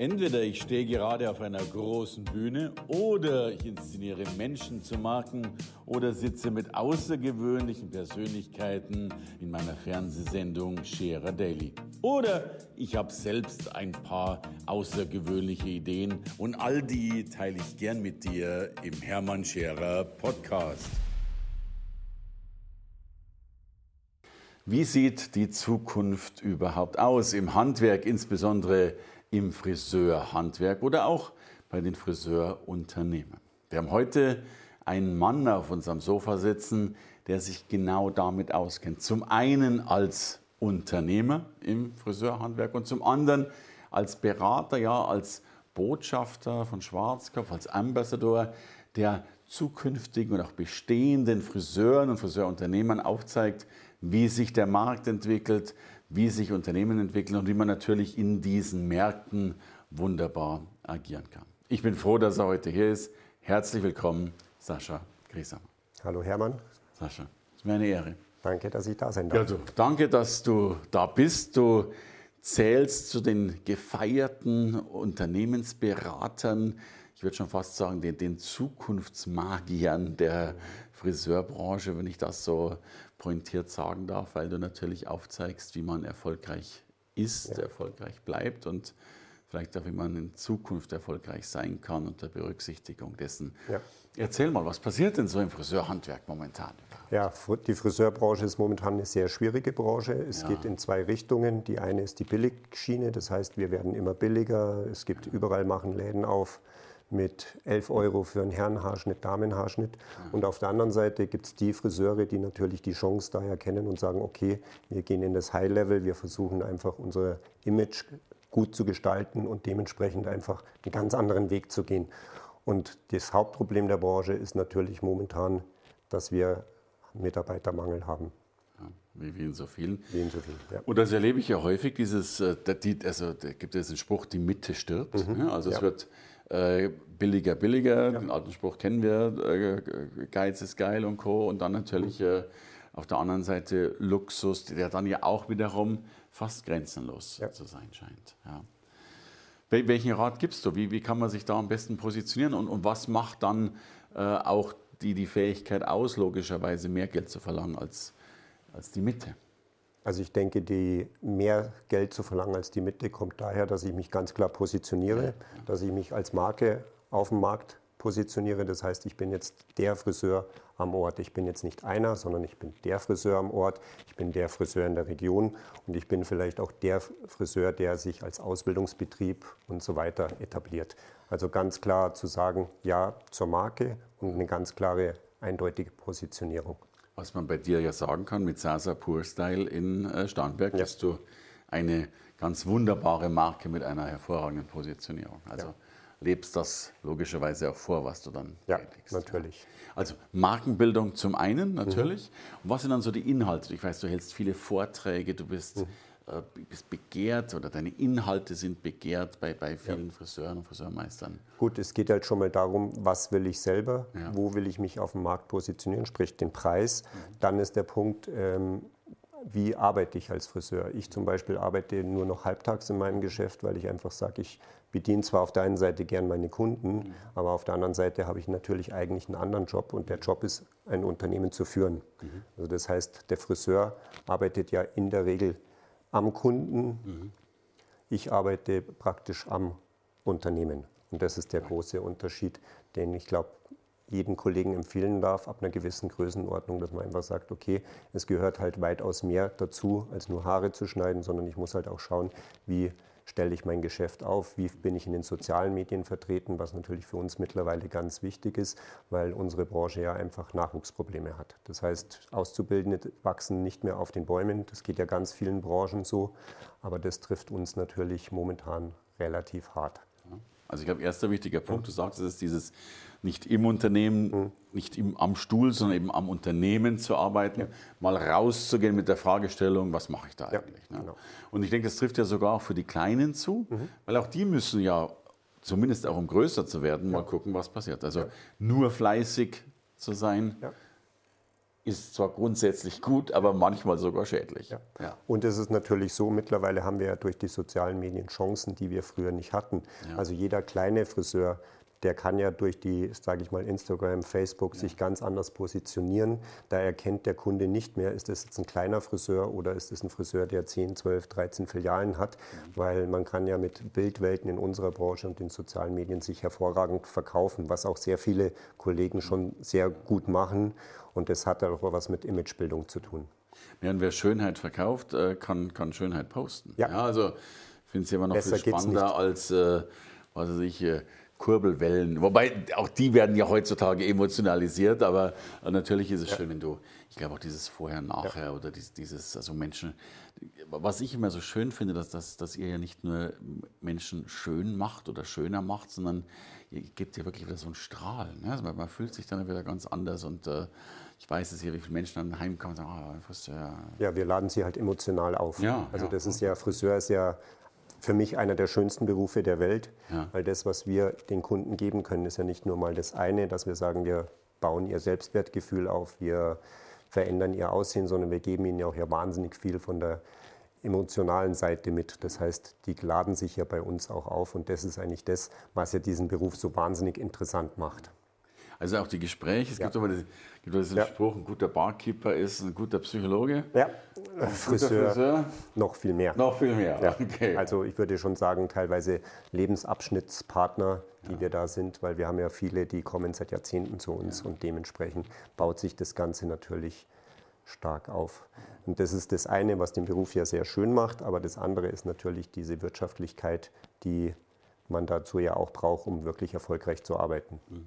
Entweder ich stehe gerade auf einer großen Bühne oder ich inszeniere Menschen zu Marken oder sitze mit außergewöhnlichen Persönlichkeiten in meiner Fernsehsendung Scherer Daily. Oder ich habe selbst ein paar außergewöhnliche Ideen und all die teile ich gern mit dir im Hermann Scherer Podcast. Wie sieht die Zukunft überhaupt aus im Handwerk, insbesondere im Friseurhandwerk oder auch bei den Friseurunternehmen. Wir haben heute einen Mann auf unserem Sofa sitzen, der sich genau damit auskennt. Zum einen als Unternehmer im Friseurhandwerk und zum anderen als Berater, ja, als Botschafter von Schwarzkopf, als Ambassador, der zukünftigen und auch bestehenden Friseuren und Friseurunternehmern aufzeigt, wie sich der Markt entwickelt, wie sich Unternehmen entwickeln und wie man natürlich in diesen Märkten wunderbar agieren kann. Ich bin froh, dass er heute hier ist. Herzlich willkommen, Sascha Griesamer. Hallo Hermann. Sascha, es ist mir eine Ehre. Danke, dass ich da sein darf. Ja, du, danke, dass du da bist. Du zählst zu den gefeierten Unternehmensberatern, ich würde schon fast sagen, den, den Zukunftsmagiern der Friseurbranche, wenn ich das so pointiert sagen darf, weil du natürlich aufzeigst, wie man erfolgreich ist, ja. erfolgreich bleibt und vielleicht auch, wie man in Zukunft erfolgreich sein kann unter Berücksichtigung dessen. Ja. Erzähl mal, was passiert denn so im Friseurhandwerk momentan? Ja, die Friseurbranche ist momentan eine sehr schwierige Branche. Es ja. geht in zwei Richtungen. Die eine ist die Billigschiene, das heißt, wir werden immer billiger. Es gibt überall machen Läden auf mit 11 Euro für einen Herrenhaarschnitt, Damenhaarschnitt. Und auf der anderen Seite gibt es die Friseure, die natürlich die Chance da erkennen und sagen, okay, wir gehen in das High-Level, wir versuchen einfach unser Image gut zu gestalten und dementsprechend einfach einen ganz anderen Weg zu gehen. Und das Hauptproblem der Branche ist natürlich momentan, dass wir Mitarbeitermangel haben. Wie, in so vielen. Wie in so vielen, ja. Und das erlebe ich ja häufig, dieses, äh, also da gibt es den Spruch, die Mitte stirbt. Mhm. Also es ja. wird äh, billiger, billiger. Ja. Den alten Spruch kennen wir, äh, Geiz ist geil und Co. Und dann natürlich mhm. äh, auf der anderen Seite Luxus, der dann ja auch wiederum fast grenzenlos ja. zu sein scheint. Ja. Welchen Rat gibst du? Wie, wie kann man sich da am besten positionieren und, und was macht dann äh, auch die, die Fähigkeit aus, logischerweise mehr Geld zu verlangen als, als die Mitte? Also ich denke, die mehr Geld zu verlangen als die Mitte kommt daher, dass ich mich ganz klar positioniere, dass ich mich als Marke auf dem Markt positioniere. Das heißt, ich bin jetzt der Friseur am Ort. Ich bin jetzt nicht einer, sondern ich bin der Friseur am Ort. Ich bin der Friseur in der Region und ich bin vielleicht auch der Friseur, der sich als Ausbildungsbetrieb und so weiter etabliert. Also ganz klar zu sagen, ja zur Marke und eine ganz klare, eindeutige Positionierung. Was man bei dir ja sagen kann, mit Sasa Pur Style in äh, Starnberg ja. hast du eine ganz wunderbare Marke mit einer hervorragenden Positionierung. Also ja. lebst das logischerweise auch vor, was du dann ja, tätigst. natürlich. Also Markenbildung zum einen natürlich. Mhm. Und was sind dann so die Inhalte? Ich weiß, du hältst viele Vorträge, du bist mhm. Äh, bist begehrt oder deine Inhalte sind begehrt bei, bei vielen ja. Friseuren und Friseurmeistern? Gut, es geht halt schon mal darum, was will ich selber, ja. wo will ich mich auf dem Markt positionieren, sprich den Preis. Mhm. Dann ist der Punkt, ähm, wie arbeite ich als Friseur? Ich zum Beispiel arbeite nur noch halbtags in meinem Geschäft, weil ich einfach sage, ich bediene zwar auf der einen Seite gern meine Kunden, mhm. aber auf der anderen Seite habe ich natürlich eigentlich einen anderen Job und der Job ist, ein Unternehmen zu führen. Mhm. Also das heißt, der Friseur arbeitet ja in der Regel am Kunden. Mhm. Ich arbeite praktisch am Unternehmen. Und das ist der große Unterschied, den ich glaube, jeden Kollegen empfehlen darf, ab einer gewissen Größenordnung, dass man einfach sagt, okay, es gehört halt weitaus mehr dazu, als nur Haare zu schneiden, sondern ich muss halt auch schauen, wie stelle ich mein Geschäft auf, wie bin ich in den sozialen Medien vertreten, was natürlich für uns mittlerweile ganz wichtig ist, weil unsere Branche ja einfach Nachwuchsprobleme hat. Das heißt, Auszubildende wachsen nicht mehr auf den Bäumen, das geht ja ganz vielen Branchen so, aber das trifft uns natürlich momentan relativ hart. Also ich glaube, erster wichtiger Punkt, du sagst, es ist dieses nicht im Unternehmen, nicht im, am Stuhl, sondern eben am Unternehmen zu arbeiten, ja. mal rauszugehen mit der Fragestellung, was mache ich da ja, eigentlich? Ne? Genau. Und ich denke, das trifft ja sogar auch für die Kleinen zu, mhm. weil auch die müssen ja, zumindest auch um größer zu werden, ja. mal gucken, was passiert. Also nur fleißig zu sein, ist zwar grundsätzlich gut, aber manchmal sogar schädlich. Ja. Ja. Und es ist natürlich so, mittlerweile haben wir ja durch die sozialen Medien Chancen, die wir früher nicht hatten. Ja. Also jeder kleine Friseur der kann ja durch die, sage ich mal, Instagram, Facebook sich ganz anders positionieren. Da erkennt der Kunde nicht mehr, ist das jetzt ein kleiner Friseur oder ist es ein Friseur, der 10, 12, 13 Filialen hat, mhm. weil man kann ja mit Bildwelten in unserer Branche und den sozialen Medien sich hervorragend verkaufen, was auch sehr viele Kollegen schon sehr gut machen und das hat auch was mit Imagebildung zu tun. Und wer Schönheit verkauft, äh, kann, kann Schönheit posten. Ja. ja also ich finde es immer noch Besser viel spannender als, äh, was weiß ich, äh, Kurbelwellen. Wobei auch die werden ja heutzutage emotionalisiert, aber natürlich ist es ja. schön, wenn du, ich glaube auch dieses Vorher-Nachher ja. oder dieses, also Menschen, was ich immer so schön finde, dass, dass, dass ihr ja nicht nur Menschen schön macht oder schöner macht, sondern ihr gebt ja wirklich wieder so einen Strahl. Ne? Also man fühlt sich dann wieder ganz anders und äh, ich weiß es ja, wie viele Menschen dann heimkommen und sagen, oh, Friseur. Ja, wir laden sie halt emotional auf. Ja, also das ist ja, Friseur ist ja für mich einer der schönsten Berufe der Welt, ja. weil das, was wir den Kunden geben können, ist ja nicht nur mal das eine, dass wir sagen, wir bauen ihr Selbstwertgefühl auf, wir verändern ihr Aussehen, sondern wir geben ihnen ja auch ja wahnsinnig viel von der emotionalen Seite mit. Das heißt, die laden sich ja bei uns auch auf und das ist eigentlich das, was ja diesen Beruf so wahnsinnig interessant macht. Also auch die Gespräche, es ja. gibt aber diesen, gibt diesen ja. Spruch, ein guter Barkeeper ist ein guter Psychologe. Ja, Friseur, Friseur, noch viel mehr. Noch viel mehr, ja. okay. Also ich würde schon sagen, teilweise Lebensabschnittspartner, die ja. wir da sind, weil wir haben ja viele, die kommen seit Jahrzehnten zu uns und dementsprechend baut sich das Ganze natürlich stark auf. Und das ist das eine, was den Beruf ja sehr schön macht, aber das andere ist natürlich diese Wirtschaftlichkeit, die man dazu ja auch braucht, um wirklich erfolgreich zu arbeiten. Mhm.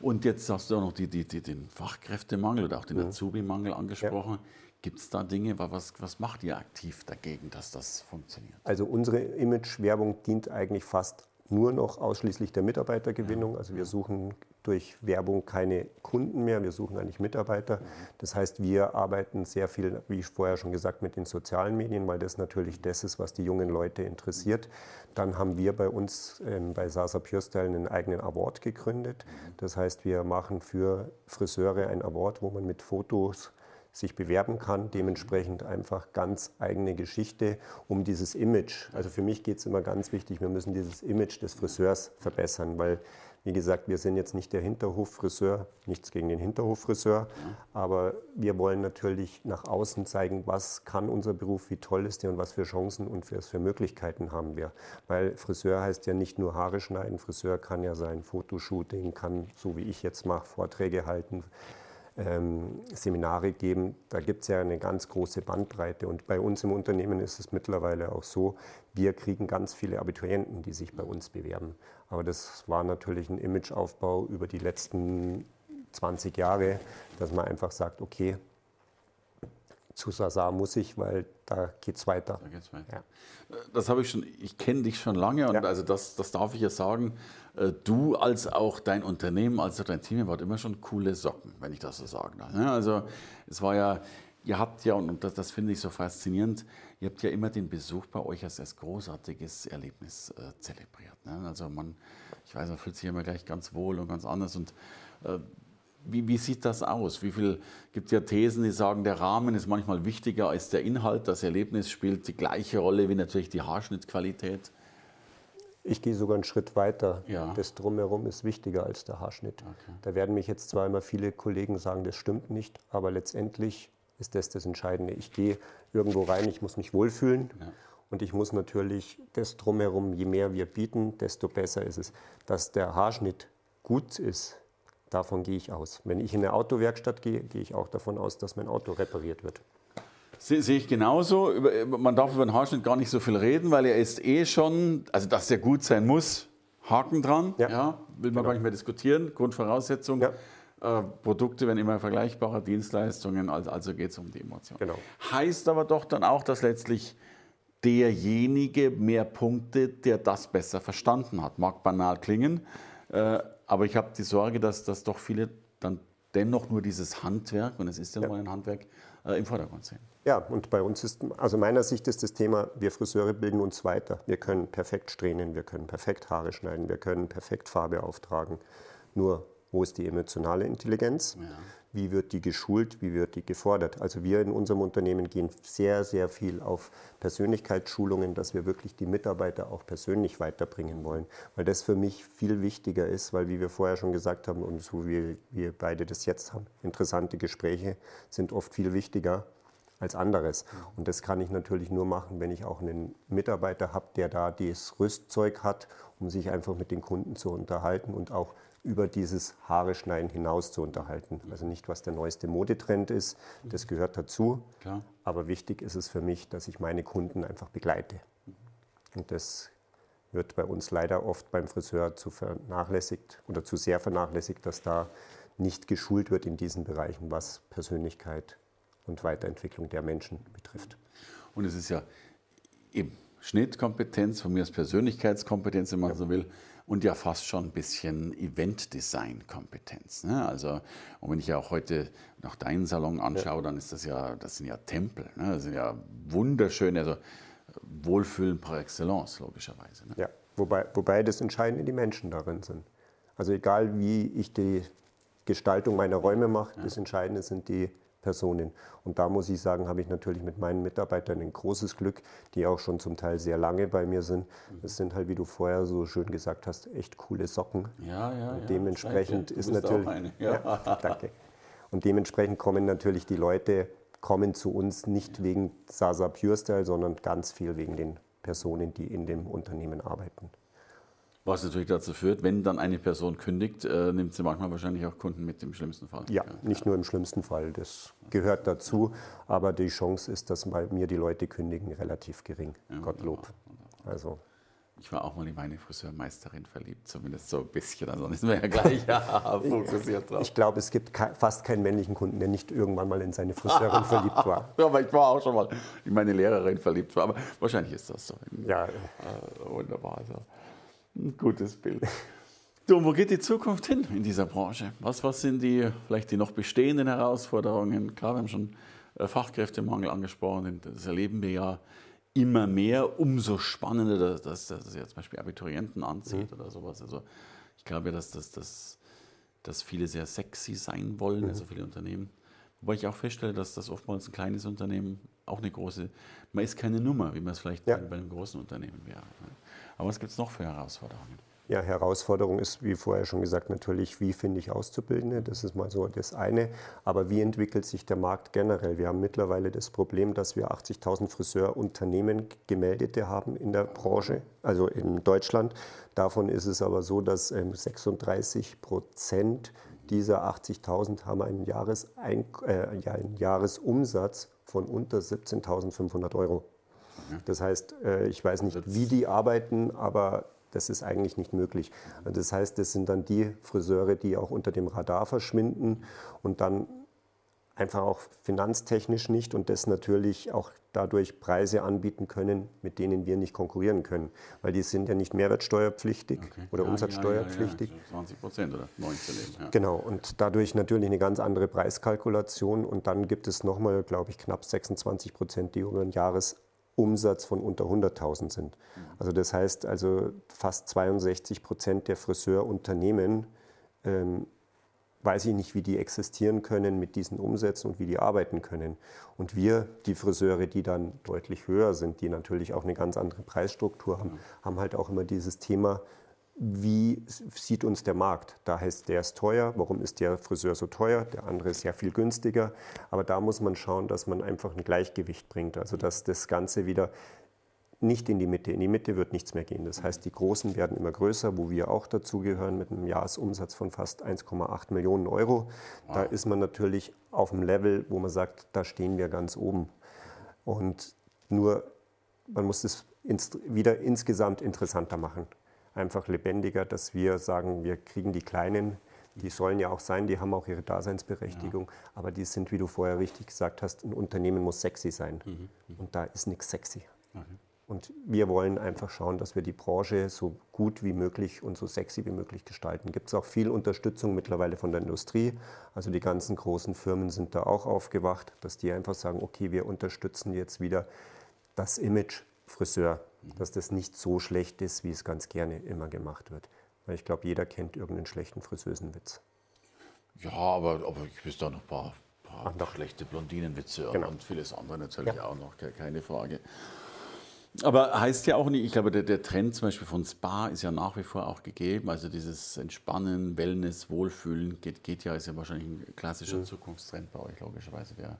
Und jetzt hast du auch noch die, die, die, den Fachkräftemangel oder auch den mhm. Azubi-Mangel angesprochen. Ja. Gibt es da Dinge, was, was macht ihr aktiv dagegen, dass das funktioniert? Also unsere Image-Werbung dient eigentlich fast nur noch ausschließlich der Mitarbeitergewinnung. Also wir suchen durch Werbung keine Kunden mehr, wir suchen eigentlich Mitarbeiter. Das heißt, wir arbeiten sehr viel, wie ich vorher schon gesagt, mit den sozialen Medien, weil das natürlich das ist, was die jungen Leute interessiert. Dann haben wir bei uns ähm, bei Sasa Pure einen eigenen Award gegründet. Das heißt, wir machen für Friseure ein Award, wo man mit Fotos sich bewerben kann. Dementsprechend einfach ganz eigene Geschichte um dieses Image. Also für mich geht es immer ganz wichtig, wir müssen dieses Image des Friseurs verbessern, weil wie gesagt, wir sind jetzt nicht der Hinterhoffriseur, nichts gegen den Hinterhoffriseur, aber wir wollen natürlich nach außen zeigen, was kann unser Beruf, wie toll ist der und was für Chancen und was für Möglichkeiten haben wir. Weil Friseur heißt ja nicht nur Haare schneiden, Friseur kann ja sein Fotoshooting, kann, so wie ich jetzt mache, Vorträge halten, ähm, Seminare geben. Da gibt es ja eine ganz große Bandbreite. Und bei uns im Unternehmen ist es mittlerweile auch so, wir kriegen ganz viele Abiturienten, die sich bei uns bewerben. Aber das war natürlich ein Imageaufbau über die letzten 20 Jahre, dass man einfach sagt, okay, zu Sasa muss ich, weil da geht es weiter. Da geht's weiter. Ja. Das habe ich schon, ich kenne dich schon lange und ja. also das, das darf ich ja sagen. Äh, du als auch dein Unternehmen, als auch dein Team, wart immer schon coole Socken, wenn ich das so sagen darf. Ne? Also es war ja, ihr habt ja, und das, das finde ich so faszinierend, ihr habt ja immer den Besuch bei euch als, als großartiges Erlebnis äh, zelebriert. Ne? Also man, ich weiß, man fühlt sich immer gleich ganz wohl und ganz anders und äh, wie, wie, sieht das aus? Wie viel gibt ja Thesen, die sagen, der Rahmen ist manchmal wichtiger als der Inhalt. Das Erlebnis spielt die gleiche Rolle wie natürlich die Haarschnittqualität. Ich gehe sogar einen Schritt weiter. Ja. Das Drumherum ist wichtiger als der Haarschnitt. Okay. Da werden mich jetzt zwar immer viele Kollegen sagen, das stimmt nicht, aber letztendlich ist das das Entscheidende. Ich gehe irgendwo rein, ich muss mich wohlfühlen. Ja. Und ich muss natürlich das drumherum, je mehr wir bieten, desto besser ist es. Dass der Haarschnitt gut ist, Davon gehe ich aus. Wenn ich in eine Autowerkstatt gehe, gehe ich auch davon aus, dass mein Auto repariert wird. Sehe ich genauso. Man darf über den Haarschnitt gar nicht so viel reden, weil er ist eh schon, also dass er gut sein muss, Haken dran. Ja. ja will man genau. gar nicht mehr diskutieren. Grundvoraussetzung. Ja. Äh, Produkte werden immer vergleichbarer, Dienstleistungen, also, also geht es um die Emotion. Genau. Heißt aber doch dann auch, dass letztlich derjenige mehr Punkte, der das besser verstanden hat. Mag banal klingen, äh, aber ich habe die Sorge, dass, dass doch viele dann dennoch nur dieses Handwerk, und es ist ja, ja. nur ein Handwerk, äh, im Vordergrund sehen. Ja, und bei uns ist, also meiner Sicht ist das Thema, wir Friseure bilden uns weiter. Wir können perfekt strähnen, wir können perfekt Haare schneiden, wir können perfekt Farbe auftragen. Nur wo ist die emotionale Intelligenz, ja. wie wird die geschult, wie wird die gefordert. Also wir in unserem Unternehmen gehen sehr, sehr viel auf Persönlichkeitsschulungen, dass wir wirklich die Mitarbeiter auch persönlich weiterbringen wollen. Weil das für mich viel wichtiger ist, weil wie wir vorher schon gesagt haben und so wie wir beide das jetzt haben, interessante Gespräche sind oft viel wichtiger als anderes. Und das kann ich natürlich nur machen, wenn ich auch einen Mitarbeiter habe, der da das Rüstzeug hat, um sich einfach mit den Kunden zu unterhalten und auch über dieses Haare schneiden hinaus zu unterhalten. Also nicht, was der neueste Modetrend ist, das gehört dazu. Klar. Aber wichtig ist es für mich, dass ich meine Kunden einfach begleite. Und das wird bei uns leider oft beim Friseur zu vernachlässigt oder zu sehr vernachlässigt, dass da nicht geschult wird in diesen Bereichen, was Persönlichkeit und Weiterentwicklung der Menschen betrifft. Und es ist ja eben Schnittkompetenz, von mir aus Persönlichkeitskompetenz, wenn man ja. so will, und ja fast schon ein bisschen Event-Design-Kompetenz. Ne? Also, und wenn ich ja auch heute noch deinen Salon anschaue, ja. dann ist das ja, das sind ja Tempel, ne? das sind ja wunderschöne, also Wohlfühlen par excellence, logischerweise. Ne? Ja, wobei, wobei das Entscheidende die Menschen darin sind. Also egal wie ich die Gestaltung meiner Räume mache, ja. das Entscheidende sind die Personen. Und da muss ich sagen, habe ich natürlich mit meinen Mitarbeitern ein großes Glück, die auch schon zum Teil sehr lange bei mir sind. Das sind halt, wie du vorher so schön gesagt hast, echt coole Socken. Ja, ja. Und dementsprechend ja, ist natürlich. Ja. ja. danke. Und dementsprechend kommen natürlich die Leute kommen zu uns nicht wegen Sasa Pure Style, sondern ganz viel wegen den Personen, die in dem Unternehmen arbeiten. Was natürlich dazu führt, wenn dann eine Person kündigt, äh, nimmt sie manchmal wahrscheinlich auch Kunden mit im schlimmsten Fall. Ja, nicht nur im schlimmsten Fall, das gehört dazu, aber die Chance ist, dass bei mir die Leute kündigen, relativ gering. Ja, Gottlob. Also. Ich war auch mal in meine Friseurmeisterin verliebt, zumindest so ein bisschen. Also ist mir ja gleich ja, fokussiert drauf. Ich glaube, es gibt fast keinen männlichen Kunden, der nicht irgendwann mal in seine Friseurin verliebt war. Ja, aber ich war auch schon mal in meine Lehrerin verliebt. Aber wahrscheinlich ist das so. Ja. Äh, wunderbar. Also. Ein gutes Bild. Du, wo geht die Zukunft hin in dieser Branche? Was, was sind die vielleicht die noch bestehenden Herausforderungen? Klar, wir haben schon äh, Fachkräftemangel angesprochen, das erleben wir ja immer mehr. Umso spannender, dass, dass, dass ja zum Beispiel Abiturienten anzieht mhm. oder sowas. Also ich glaube, dass, dass, dass, dass viele sehr sexy sein wollen, mhm. also viele Unternehmen. Wobei ich auch feststelle, dass das oftmals ein kleines Unternehmen auch eine große, man ist keine Nummer, wie man es vielleicht ja. bei einem großen Unternehmen wäre. Aber was gibt es noch für Herausforderungen? Ja, Herausforderung ist, wie vorher schon gesagt, natürlich, wie finde ich Auszubildende? Das ist mal so das eine. Aber wie entwickelt sich der Markt generell? Wir haben mittlerweile das Problem, dass wir 80.000 Friseurunternehmen gemeldete haben in der Branche, also in Deutschland. Davon ist es aber so, dass 36 ähm, Prozent dieser 80.000 haben einen, Jahresein äh, einen Jahresumsatz von unter 17.500 Euro. Das heißt, äh, ich weiß nicht, wie die arbeiten, aber das ist eigentlich nicht möglich. Das heißt, das sind dann die Friseure, die auch unter dem Radar verschwinden und dann einfach auch finanztechnisch nicht und das natürlich auch dadurch Preise anbieten können, mit denen wir nicht konkurrieren können. Weil die sind ja nicht mehrwertsteuerpflichtig okay. oder ja, umsatzsteuerpflichtig. Ja, ja, 20 Prozent oder 19 eben. Genau, und dadurch natürlich eine ganz andere Preiskalkulation. Und dann gibt es nochmal, glaube ich, knapp 26 Prozent, die über ein Jahres Umsatz von unter 100.000 sind. Also das heißt also fast 62 Prozent der Friseurunternehmen, ähm, weiß ich nicht, wie die existieren können mit diesen Umsätzen und wie die arbeiten können. Und wir, die Friseure, die dann deutlich höher sind, die natürlich auch eine ganz andere Preisstruktur haben, haben halt auch immer dieses Thema, wie sieht uns der Markt? Da heißt, der ist teuer, warum ist der Friseur so teuer? Der andere ist ja viel günstiger. Aber da muss man schauen, dass man einfach ein Gleichgewicht bringt. Also dass das Ganze wieder nicht in die Mitte. In die Mitte wird nichts mehr gehen. Das heißt, die Großen werden immer größer, wo wir auch dazugehören, mit einem Jahresumsatz von fast 1,8 Millionen Euro. Wow. Da ist man natürlich auf einem Level, wo man sagt, da stehen wir ganz oben. Und nur, man muss es wieder insgesamt interessanter machen einfach lebendiger, dass wir sagen, wir kriegen die Kleinen, die sollen ja auch sein, die haben auch ihre Daseinsberechtigung, ja. aber die sind, wie du vorher richtig gesagt hast, ein Unternehmen muss sexy sein. Mhm. Mhm. Und da ist nichts sexy. Okay. Und wir wollen einfach schauen, dass wir die Branche so gut wie möglich und so sexy wie möglich gestalten. Gibt es auch viel Unterstützung mittlerweile von der Industrie. Also die ganzen großen Firmen sind da auch aufgewacht, dass die einfach sagen, okay, wir unterstützen jetzt wieder das Image Friseur dass das nicht so schlecht ist, wie es ganz gerne immer gemacht wird. Weil ich glaube, jeder kennt irgendeinen schlechten Friseusenwitz. Ja, aber, aber ich wüsste auch noch ein paar, paar Ach, schlechte Blondinenwitze genau. und vieles andere natürlich ja. auch noch, keine Frage. Aber heißt ja auch nicht, ich glaube, der, der, Trend zum Beispiel von Spa ist ja nach wie vor auch gegeben. Also dieses Entspannen, Wellness, Wohlfühlen geht, geht ja, ist ja wahrscheinlich ein klassischer mhm. Zukunftstrend bei euch, logischerweise. Wer,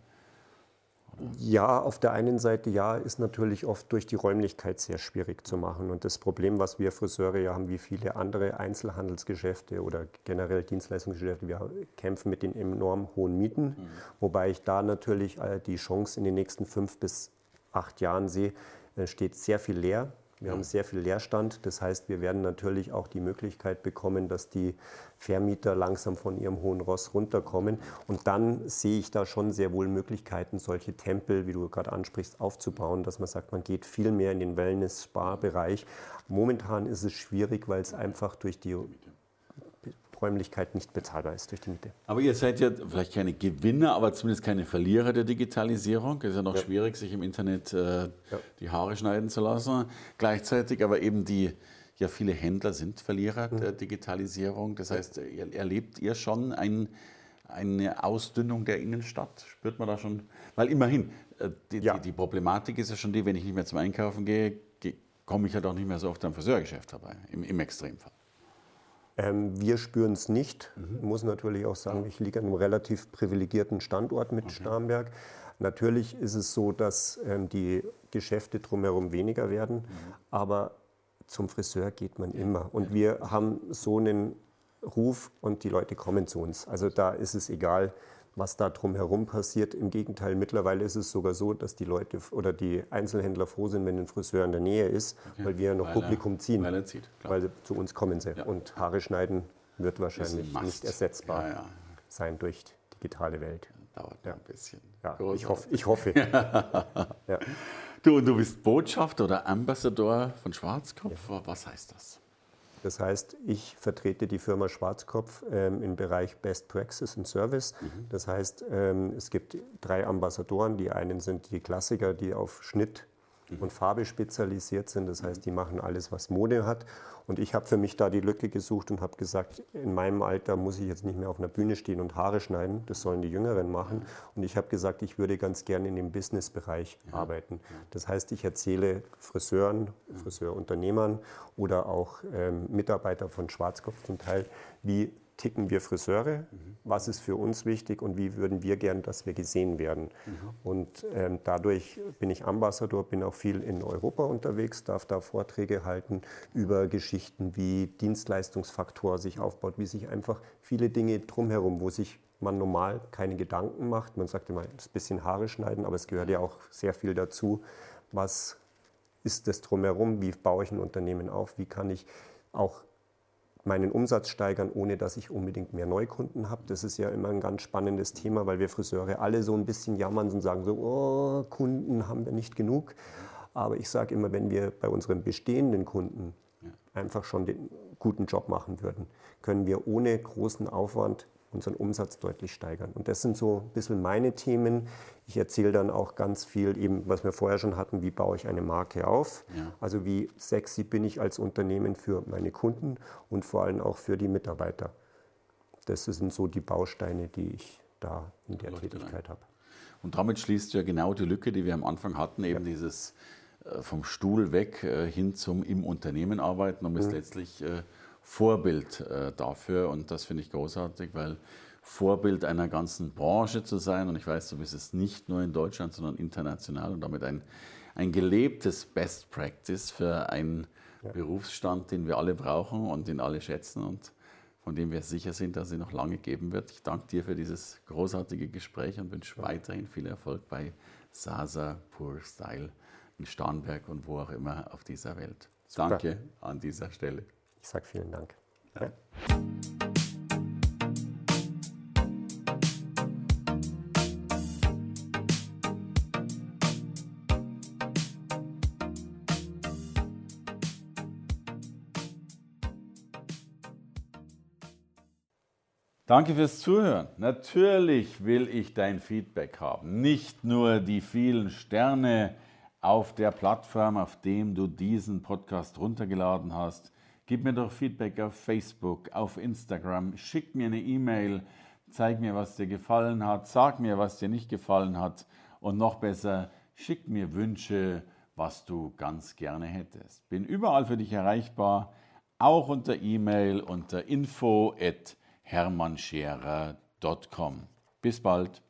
ja, auf der einen Seite ja, ist natürlich oft durch die Räumlichkeit sehr schwierig zu machen. Und das Problem, was wir Friseure ja haben, wie viele andere Einzelhandelsgeschäfte oder generell Dienstleistungsgeschäfte, wir kämpfen mit den enorm hohen Mieten, mhm. wobei ich da natürlich die Chance in den nächsten fünf bis acht Jahren sehe, äh, steht sehr viel leer. Wir ja. haben sehr viel Leerstand. Das heißt, wir werden natürlich auch die Möglichkeit bekommen, dass die Vermieter langsam von ihrem hohen Ross runterkommen. Und dann sehe ich da schon sehr wohl Möglichkeiten, solche Tempel, wie du gerade ansprichst, aufzubauen, dass man sagt, man geht viel mehr in den Wellness-Spa-Bereich. Momentan ist es schwierig, weil es einfach durch die Räumlichkeit nicht bezahlbar ist durch die Miete. Aber ihr seid ja vielleicht keine Gewinner, aber zumindest keine Verlierer der Digitalisierung. Es ist ja noch ja. schwierig, sich im Internet äh, ja. die Haare schneiden zu lassen. Gleichzeitig aber eben die, ja viele Händler sind Verlierer mhm. der Digitalisierung. Das heißt, erlebt ihr schon ein, eine Ausdünnung der Innenstadt? Spürt man da schon? Weil immerhin, äh, die, ja. die, die, Problematik ist ja schon die, wenn ich nicht mehr zum Einkaufen gehe, komme ich ja doch nicht mehr so oft am Friseurgeschäft vorbei, im, im Extremfall. Ähm, wir spüren es nicht. Mhm. Muss natürlich auch sagen, ich liege an einem relativ privilegierten Standort mit okay. Starnberg. Natürlich ist es so, dass ähm, die Geschäfte drumherum weniger werden, mhm. aber zum Friseur geht man immer. Und wir haben so einen Ruf und die Leute kommen zu uns. Also da ist es egal, was da drumherum passiert. Im Gegenteil, mittlerweile ist es sogar so, dass die Leute oder die Einzelhändler froh sind, wenn ein Friseur in der Nähe ist, okay. weil wir noch weil Publikum ziehen. Weil zieht, klar. Weil zu uns kommen sie. Ja. Und Haare schneiden wird wahrscheinlich nicht ersetzbar ja, ja. sein durch digitale Welt. Dauert ja. ein bisschen. Ja, ich, hoff, ich hoffe. ja. Du, du bist Botschafter oder Ambassador von Schwarzkopf. Was heißt das? Das heißt, ich vertrete die Firma Schwarzkopf ähm, im Bereich Best Praxis und Service. Mhm. Das heißt, ähm, es gibt drei Ambassadoren. Die einen sind die Klassiker, die auf Schnitt und Farbe spezialisiert sind. Das heißt, die machen alles, was Mode hat. Und ich habe für mich da die Lücke gesucht und habe gesagt, in meinem Alter muss ich jetzt nicht mehr auf einer Bühne stehen und Haare schneiden. Das sollen die Jüngeren machen. Und ich habe gesagt, ich würde ganz gerne in dem Businessbereich arbeiten. Das heißt, ich erzähle Friseuren, Friseurunternehmern oder auch ähm, Mitarbeiter von Schwarzkopf zum Teil, wie ticken wir Friseure, mhm. was ist für uns wichtig und wie würden wir gern, dass wir gesehen werden. Mhm. Und ähm, dadurch bin ich Ambassador, bin auch viel in Europa unterwegs, darf da Vorträge halten über Geschichten, wie Dienstleistungsfaktor sich aufbaut, wie sich einfach viele Dinge drumherum, wo sich man normal keine Gedanken macht. Man sagt immer, das bisschen Haare schneiden, aber es gehört ja auch sehr viel dazu. Was ist das drumherum? Wie baue ich ein Unternehmen auf? Wie kann ich auch meinen Umsatz steigern, ohne dass ich unbedingt mehr Neukunden habe. Das ist ja immer ein ganz spannendes Thema, weil wir Friseure alle so ein bisschen jammern und sagen so, oh, Kunden haben wir nicht genug. Aber ich sage immer, wenn wir bei unseren bestehenden Kunden einfach schon den guten Job machen würden, können wir ohne großen Aufwand unseren Umsatz deutlich steigern. Und das sind so ein bisschen meine Themen. Ich erzähle dann auch ganz viel, eben was wir vorher schon hatten, wie baue ich eine Marke auf. Ja. Also wie sexy bin ich als Unternehmen für meine Kunden und vor allem auch für die Mitarbeiter. Das sind so die Bausteine, die ich da in der Leute Tätigkeit habe. Und damit schließt ja genau die Lücke, die wir am Anfang hatten, eben ja. dieses äh, vom Stuhl weg äh, hin zum im Unternehmen arbeiten, um es mhm. letztlich äh, Vorbild äh, dafür und das finde ich großartig, weil Vorbild einer ganzen Branche zu sein und ich weiß, du bist es nicht nur in Deutschland, sondern international und damit ein, ein gelebtes Best Practice für einen ja. Berufsstand, den wir alle brauchen und den alle schätzen und von dem wir sicher sind, dass es noch lange geben wird. Ich danke dir für dieses großartige Gespräch und wünsche ja. weiterhin viel Erfolg bei Sasa Pure Style in Starnberg und wo auch immer auf dieser Welt. Super. Danke an dieser Stelle. Ich sage vielen Dank. Ja. Danke fürs Zuhören. Natürlich will ich dein Feedback haben. Nicht nur die vielen Sterne auf der Plattform, auf dem du diesen Podcast runtergeladen hast. Gib mir doch Feedback auf Facebook, auf Instagram, schick mir eine E-Mail, zeig mir, was dir gefallen hat, sag mir, was dir nicht gefallen hat und noch besser, schick mir Wünsche, was du ganz gerne hättest. Bin überall für dich erreichbar, auch unter E-Mail unter info@hermannscherer.com. Bis bald.